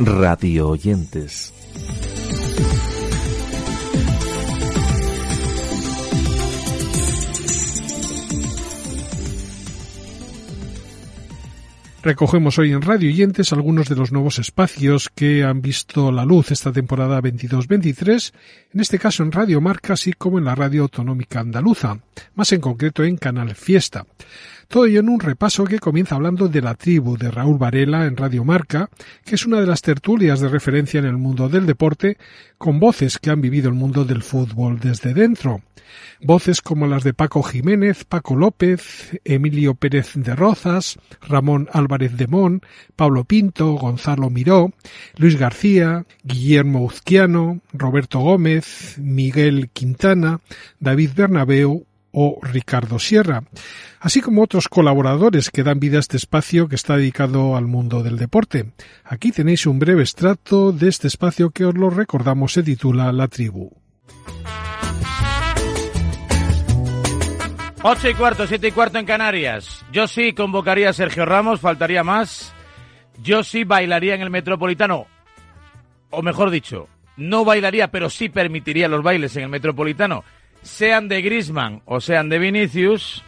Radio oyentes. Recogemos hoy en Radio Oyentes algunos de los nuevos espacios que han visto la luz esta temporada 22-23, en este caso en Radio Marca, así como en la Radio Autonómica Andaluza, más en concreto en Canal Fiesta. Todo ello en un repaso que comienza hablando de la tribu de Raúl Varela en Radio Marca, que es una de las tertulias de referencia en el mundo del deporte, con voces que han vivido el mundo del fútbol desde dentro. Voces como las de Paco Jiménez, Paco López, Emilio Pérez de Rozas, Ramón Álvarez de Mon, Pablo Pinto, Gonzalo Miró, Luis García, Guillermo Uzquiano, Roberto Gómez, Miguel Quintana, David Bernabeu o Ricardo Sierra, así como otros colaboradores que dan vida a este espacio que está dedicado al mundo del deporte. Aquí tenéis un breve extracto de este espacio que os lo recordamos se titula La Tribu. Ocho y cuarto, siete y cuarto en Canarias. Yo sí convocaría a Sergio Ramos, faltaría más. Yo sí bailaría en el Metropolitano. O mejor dicho, no bailaría, pero sí permitiría los bailes en el Metropolitano sean de Grisman o sean de Vinicius.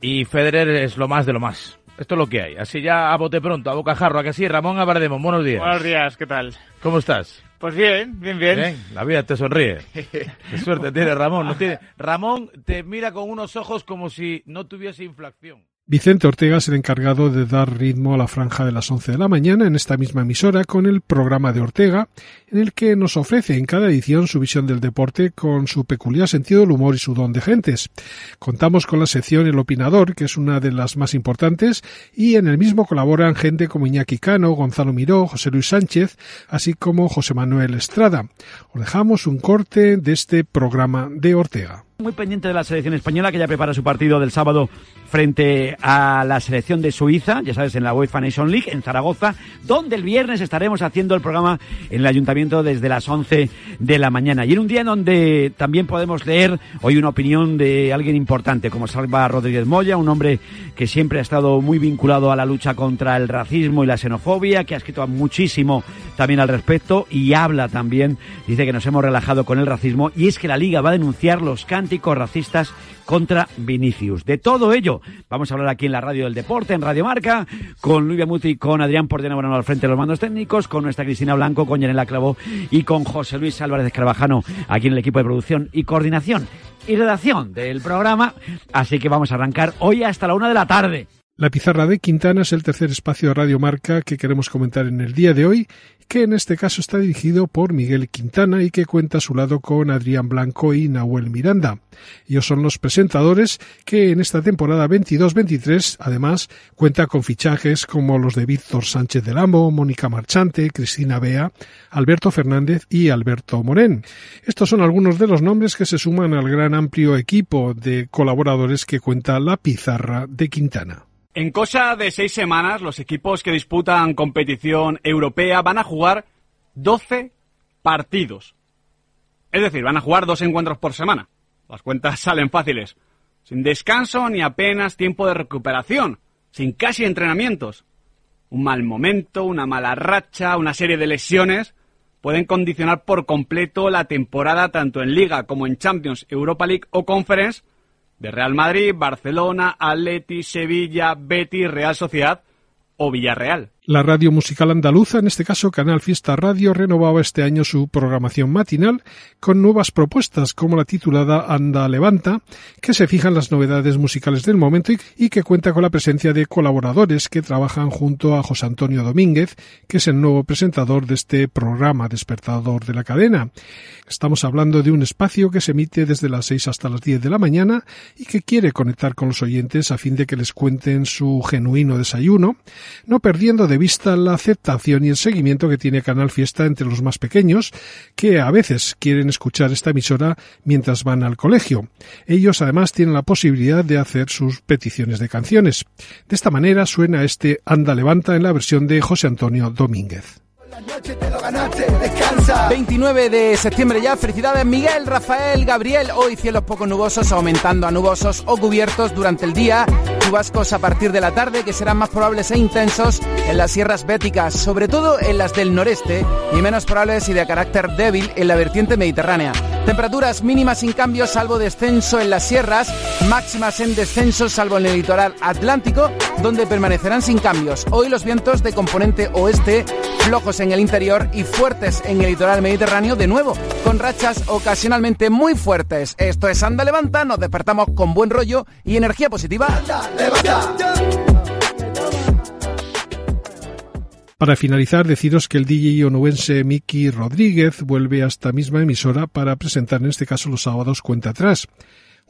Y Federer es lo más de lo más. Esto es lo que hay. Así ya a bote pronto, a bocajarro, a que sí. Ramón Abardemón, buenos días. Buenos días, ¿qué tal? ¿Cómo estás? Pues bien, bien, bien. Bien, la vida te sonríe. Qué suerte tiene Ramón. No tiene... Ramón te mira con unos ojos como si no tuviese inflación. Vicente Ortega es el encargado de dar ritmo a la franja de las 11 de la mañana en esta misma emisora con el programa de Ortega, en el que nos ofrece en cada edición su visión del deporte con su peculiar sentido del humor y su don de gentes. Contamos con la sección El Opinador, que es una de las más importantes, y en el mismo colaboran gente como Iñaki Cano, Gonzalo Miró, José Luis Sánchez, así como José Manuel Estrada. Os dejamos un corte de este programa de Ortega. Muy pendiente de la selección española que ya prepara su partido del sábado frente a la selección de Suiza, ya sabes, en la UEFA Nation League, en Zaragoza, donde el viernes estaremos haciendo el programa en el ayuntamiento desde las 11 de la mañana. Y en un día en donde también podemos leer hoy una opinión de alguien importante, como Salva Rodríguez Moya, un hombre que siempre ha estado muy vinculado a la lucha contra el racismo y la xenofobia, que ha escrito muchísimo también al respecto y habla también, dice que nos hemos relajado con el racismo y es que la liga va a denunciar los racistas contra Vinicius. De todo ello vamos a hablar aquí en la radio del deporte, en Radio Marca, con Luis Muti, con Adrián Portena Bueno al frente de los mandos técnicos, con nuestra Cristina Blanco, con Yanela Clavo y con José Luis Álvarez de Carvajano aquí en el equipo de producción y coordinación y redacción del programa. Así que vamos a arrancar hoy hasta la una de la tarde. La pizarra de Quintana es el tercer espacio de Radio Marca que queremos comentar en el día de hoy, que en este caso está dirigido por Miguel Quintana y que cuenta a su lado con Adrián Blanco y Nahuel Miranda. Ellos son los presentadores que en esta temporada 22-23 además cuenta con fichajes como los de Víctor Sánchez del Amo, Mónica Marchante, Cristina Bea, Alberto Fernández y Alberto Morén. Estos son algunos de los nombres que se suman al gran amplio equipo de colaboradores que cuenta la pizarra de Quintana. En cosa de seis semanas, los equipos que disputan competición europea van a jugar 12 partidos. Es decir, van a jugar dos encuentros por semana. Las cuentas salen fáciles. Sin descanso ni apenas tiempo de recuperación. Sin casi entrenamientos. Un mal momento, una mala racha, una serie de lesiones pueden condicionar por completo la temporada tanto en Liga como en Champions, Europa League o Conference de Real Madrid, Barcelona, Atleti, Sevilla, Betis, Real Sociedad o Villarreal. La radio musical andaluza, en este caso Canal Fiesta Radio, renovaba este año su programación matinal con nuevas propuestas como la titulada Anda Levanta, que se fijan las novedades musicales del momento y que cuenta con la presencia de colaboradores que trabajan junto a José Antonio Domínguez, que es el nuevo presentador de este programa despertador de la cadena. Estamos hablando de un espacio que se emite desde las 6 hasta las 10 de la mañana y que quiere conectar con los oyentes a fin de que les cuenten su genuino desayuno, no perdiendo de vista la aceptación y el seguimiento que tiene Canal Fiesta entre los más pequeños, que a veces quieren escuchar esta emisora mientras van al colegio. Ellos además tienen la posibilidad de hacer sus peticiones de canciones. De esta manera suena este Anda Levanta en la versión de José Antonio Domínguez. 29 de septiembre ya, felicidades Miguel, Rafael, Gabriel. Hoy cielos poco nubosos aumentando a nubosos o cubiertos durante el día. Chubascos a partir de la tarde que serán más probables e intensos en las sierras béticas, sobre todo en las del noreste y menos probables y de carácter débil en la vertiente mediterránea. Temperaturas mínimas sin cambios salvo descenso en las sierras, máximas en descenso salvo en el litoral atlántico donde permanecerán sin cambios. Hoy los vientos de componente oeste flojos en el interior y fuertes en el litoral mediterráneo de nuevo, con rachas ocasionalmente muy fuertes. Esto es Anda Levanta, nos despertamos con buen rollo y energía positiva. Para finalizar, deciros que el DJ onubense Miki Rodríguez vuelve a esta misma emisora para presentar en este caso los sábados Cuenta Atrás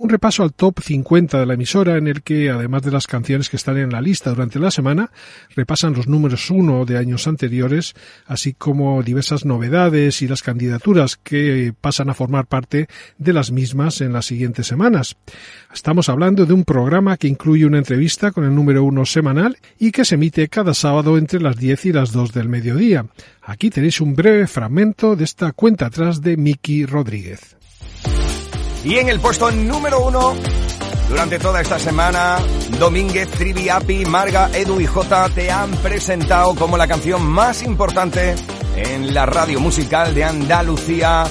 un repaso al top 50 de la emisora en el que, además de las canciones que están en la lista durante la semana, repasan los números uno de años anteriores, así como diversas novedades y las candidaturas que pasan a formar parte de las mismas en las siguientes semanas. Estamos hablando de un programa que incluye una entrevista con el número uno semanal y que se emite cada sábado entre las 10 y las 2 del mediodía. Aquí tenéis un breve fragmento de esta cuenta atrás de Miki Rodríguez. Y en el puesto número uno, durante toda esta semana, Domínguez, Trivi, Api, Marga, Edu y J te han presentado como la canción más importante en la radio musical de Andalucía.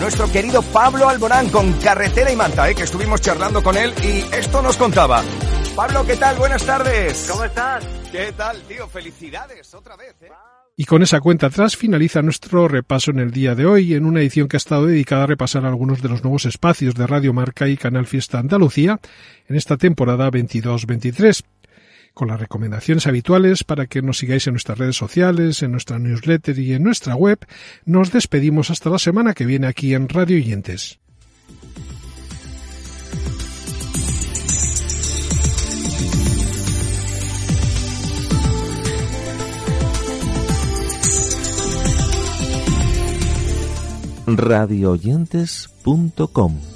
Nuestro querido Pablo Alborán con Carretera y Manta, ¿eh? que estuvimos charlando con él y esto nos contaba. Pablo, ¿qué tal? Buenas tardes. ¿Cómo estás? ¿Qué tal, tío? Felicidades otra vez. ¿eh? Y con esa cuenta atrás finaliza nuestro repaso en el día de hoy, en una edición que ha estado dedicada a repasar algunos de los nuevos espacios de Radio Marca y Canal Fiesta Andalucía en esta temporada 22-23 con las recomendaciones habituales para que nos sigáis en nuestras redes sociales, en nuestra newsletter y en nuestra web, nos despedimos hasta la semana que viene aquí en Radio Oyentes. radioyentes.com